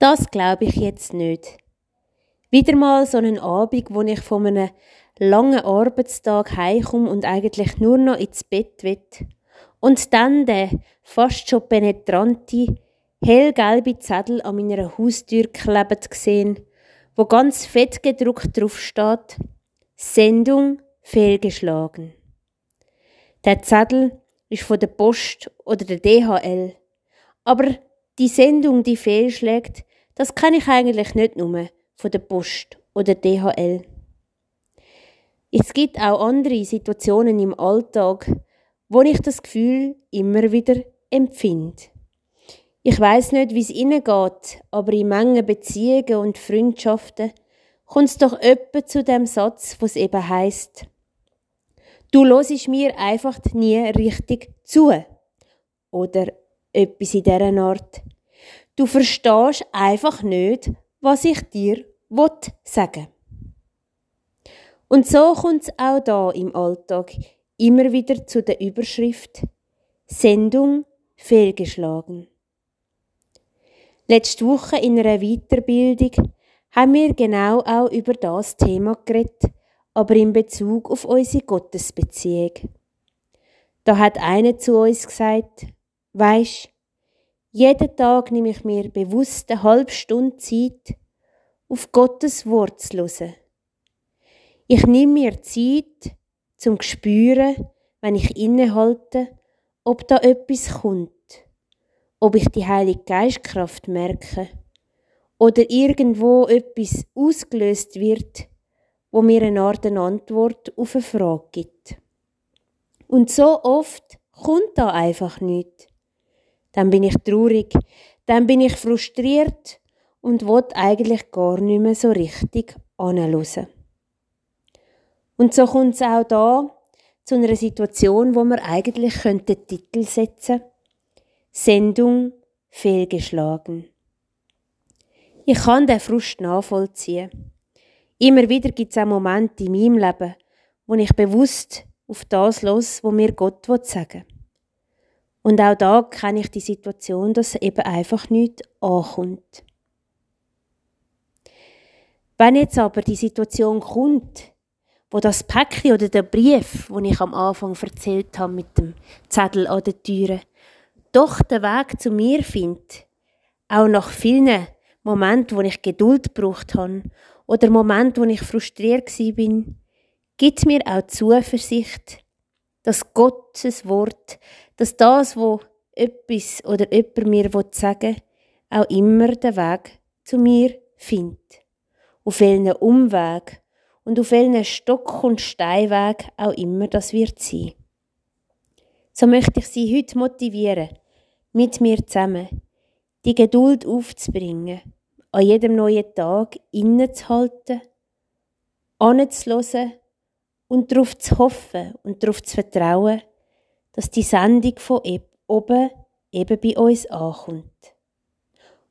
Das glaube ich jetzt nicht. Wieder mal so einen Abend, wo ich von einem langen Arbeitstag heimkomme und eigentlich nur noch ins Bett will. Und dann der fast schon penetrante, hellgelbe Zettel an meiner Haustür klebt gesehen, wo ganz fett gedruckt drauf steht, Sendung fehlgeschlagen. Der Zettel ist von der Post oder der DHL. Aber die Sendung, die fehlschlägt, das kann ich eigentlich nicht nur von der Post oder DHL. Es gibt auch andere Situationen im Alltag, wo ich das Gefühl immer wieder empfinde. Ich weiß nicht, wie es Ihnen geht, aber in Mengen Beziehungen und Freundschaften kommt es doch öppe zu dem Satz, was eben heißt: Du losisch mir einfach nie richtig zu. Oder etwas in dieser Art. Du verstehst einfach nicht, was ich dir sagen Und so kommt es auch da im Alltag immer wieder zu der Überschrift Sendung fehlgeschlagen. Letzte Woche in einer Weiterbildung haben wir genau auch über das Thema geredet, aber in Bezug auf unsere Gottesbeziehung. Da hat einer zu uns gesagt, weisst, jeden Tag nehme ich mir bewusst eine halbe Stunde Zeit, auf Gottes Wort zu hören. Ich nehme mir Zeit, zum zu spüren, wenn ich innehalte, ob da etwas kommt, ob ich die Heilige Geistkraft merke oder irgendwo etwas ausgelöst wird, wo mir eine Art eine Antwort auf eine Frage gibt. Und so oft kommt da einfach nichts. Dann bin ich traurig, dann bin ich frustriert und will eigentlich gar nicht mehr so richtig anhören. Und so kommt es auch da zu einer Situation, wo wir eigentlich den Titel setzen Sendung fehlgeschlagen. Ich kann den Frust nachvollziehen. Immer wieder gibt es auch Momente in meinem Leben, wo ich bewusst auf das los, wo mir Gott sagen will. Und auch da kenne ich die Situation, dass eben einfach nicht ankommt. Wenn jetzt aber die Situation kommt, wo das Päckchen oder der Brief, den ich am Anfang erzählt habe mit dem Zettel an der Türe, doch den Weg zu mir findet, auch nach vielen Momenten, wo ich Geduld gebraucht habe oder Momente, wo ich frustriert bin, gibt mir auch Zuversicht, dass Gottes Wort, dass das, wo etwas oder jemand mir sagen will, auch immer den Weg zu mir findet. Auf welchen Umweg und auf welchen Stock- und Steinweg auch immer das wird sein. So möchte ich Sie heute motivieren, mit mir zusammen die Geduld aufzubringen an jedem neuen Tag innezuhalten, anzuhören und darauf zu hoffen und darauf zu vertrauen, dass die Sendung von oben eben bei uns ankommt.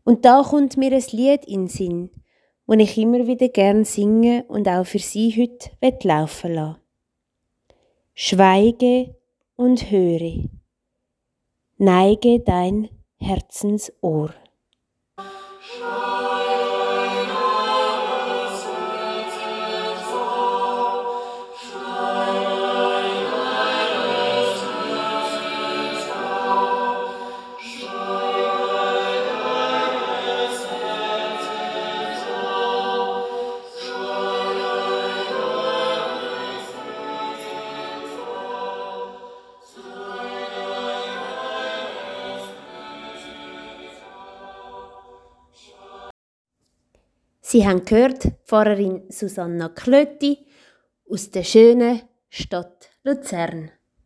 Und da kommt mir ein Lied in den Sinn, das ich immer wieder gern singe und auch für Sie heute laufen lassen. Schweige und höre, neige dein Herzensohr. Sie haben gehört, Pfarrerin Susanna Klötti aus der schönen Stadt Luzern.